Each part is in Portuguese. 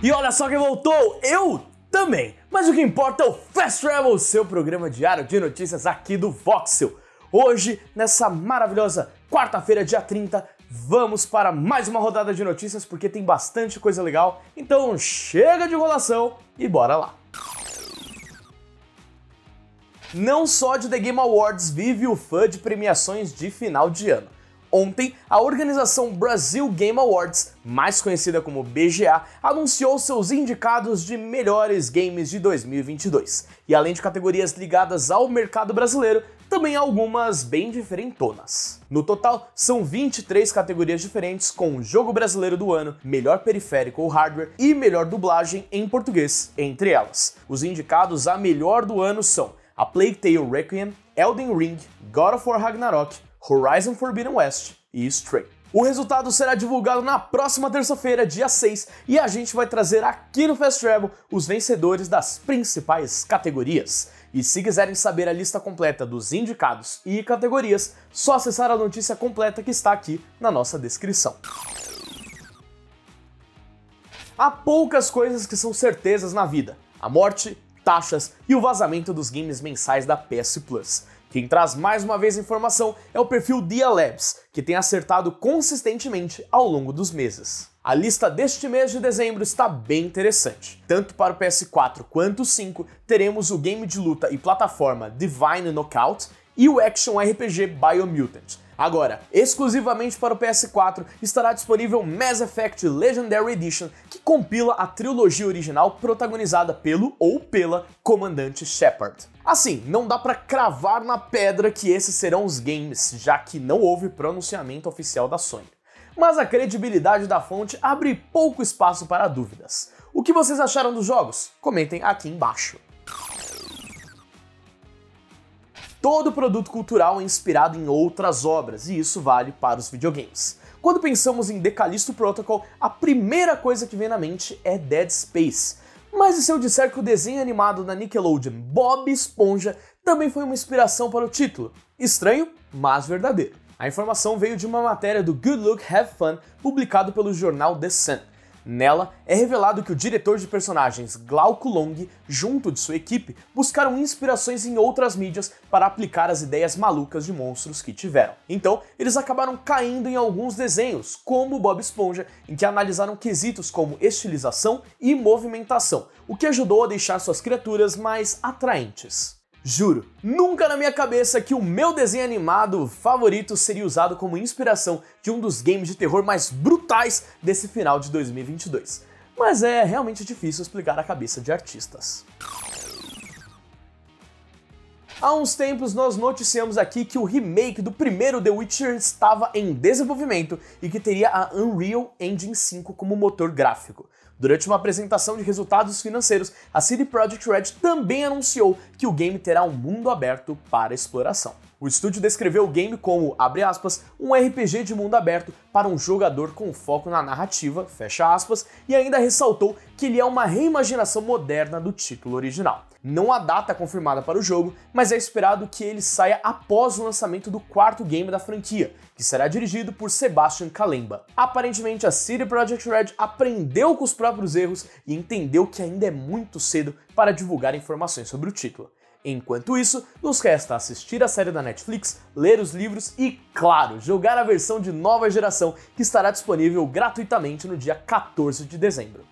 E olha só quem voltou! Eu também! Mas o que importa é o Fast Travel, seu programa diário de notícias aqui do Voxel. Hoje, nessa maravilhosa quarta-feira, dia 30, vamos para mais uma rodada de notícias porque tem bastante coisa legal. Então chega de enrolação e bora lá! Não só de The Game Awards vive o fã de premiações de final de ano. Ontem, a organização Brasil Game Awards, mais conhecida como BGA, anunciou seus indicados de melhores games de 2022. E além de categorias ligadas ao mercado brasileiro, também algumas bem diferentonas. No total, são 23 categorias diferentes com Jogo Brasileiro do Ano, Melhor Periférico ou Hardware e Melhor Dublagem em português, entre elas. Os indicados a melhor do ano são a Plague Tale Requiem, Elden Ring, God of War Ragnarok, Horizon Forbidden West e Stray. O resultado será divulgado na próxima terça-feira, dia 6, e a gente vai trazer aqui no Fast Travel os vencedores das principais categorias. E se quiserem saber a lista completa dos indicados e categorias, só acessar a notícia completa que está aqui na nossa descrição. Há poucas coisas que são certezas na vida: a morte, taxas e o vazamento dos games mensais da PS Plus. Quem traz mais uma vez informação é o perfil Dia Labs, que tem acertado consistentemente ao longo dos meses. A lista deste mês de dezembro está bem interessante. Tanto para o PS4 quanto o 5, teremos o game de luta e plataforma Divine Knockout e o action RPG Biomutant. Agora, exclusivamente para o PS4, estará disponível Mass Effect Legendary Edition, que compila a trilogia original protagonizada pelo ou pela Comandante Shepard. Assim, não dá para cravar na pedra que esses serão os games, já que não houve pronunciamento oficial da Sony. Mas a credibilidade da fonte abre pouco espaço para dúvidas. O que vocês acharam dos jogos? Comentem aqui embaixo. Todo produto cultural é inspirado em outras obras, e isso vale para os videogames. Quando pensamos em The Callisto Protocol, a primeira coisa que vem na mente é Dead Space. Mas e se eu disser que o desenho animado da Nickelodeon, Bob Esponja, também foi uma inspiração para o título? Estranho, mas verdadeiro. A informação veio de uma matéria do Good Look Have Fun, publicado pelo jornal The Sun. Nela, é revelado que o diretor de personagens Glauco Long, junto de sua equipe, buscaram inspirações em outras mídias para aplicar as ideias malucas de monstros que tiveram. Então, eles acabaram caindo em alguns desenhos, como Bob Esponja, em que analisaram quesitos como estilização e movimentação, o que ajudou a deixar suas criaturas mais atraentes. Juro, nunca na minha cabeça que o meu desenho animado favorito seria usado como inspiração de um dos games de terror mais brutais desse final de 2022. Mas é realmente difícil explicar a cabeça de artistas. Há uns tempos nós noticiamos aqui que o remake do primeiro The Witcher estava em desenvolvimento e que teria a Unreal Engine 5 como motor gráfico. Durante uma apresentação de resultados financeiros, a CD Projekt Red também anunciou que o game terá um mundo aberto para exploração. O estúdio descreveu o game como, abre aspas, um RPG de mundo aberto para um jogador com foco na narrativa, fecha aspas, e ainda ressaltou que ele é uma reimaginação moderna do título original. Não há data confirmada para o jogo, mas é esperado que ele saia após o lançamento do quarto game da franquia, que será dirigido por Sebastian Kalemba. Aparentemente, a CD Projekt Red aprendeu com os próprios erros e entendeu que ainda é muito cedo para divulgar informações sobre o título. Enquanto isso, nos resta assistir a série da Netflix, ler os livros e, claro, jogar a versão de nova geração que estará disponível gratuitamente no dia 14 de dezembro.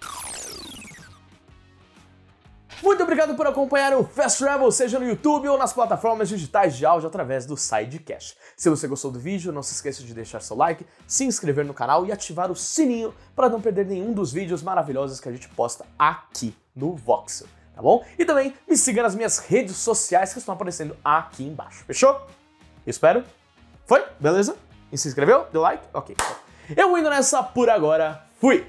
Muito obrigado por acompanhar o Fast Travel, seja no YouTube ou nas plataformas digitais de áudio através do Sidecast. Se você gostou do vídeo, não se esqueça de deixar seu like, se inscrever no canal e ativar o sininho para não perder nenhum dos vídeos maravilhosos que a gente posta aqui no Voxel tá bom? E também me siga nas minhas redes sociais que estão aparecendo aqui embaixo, fechou? Espero. Foi? Beleza? E se inscreveu? Deu like? Ok. Eu indo nessa por agora. Fui!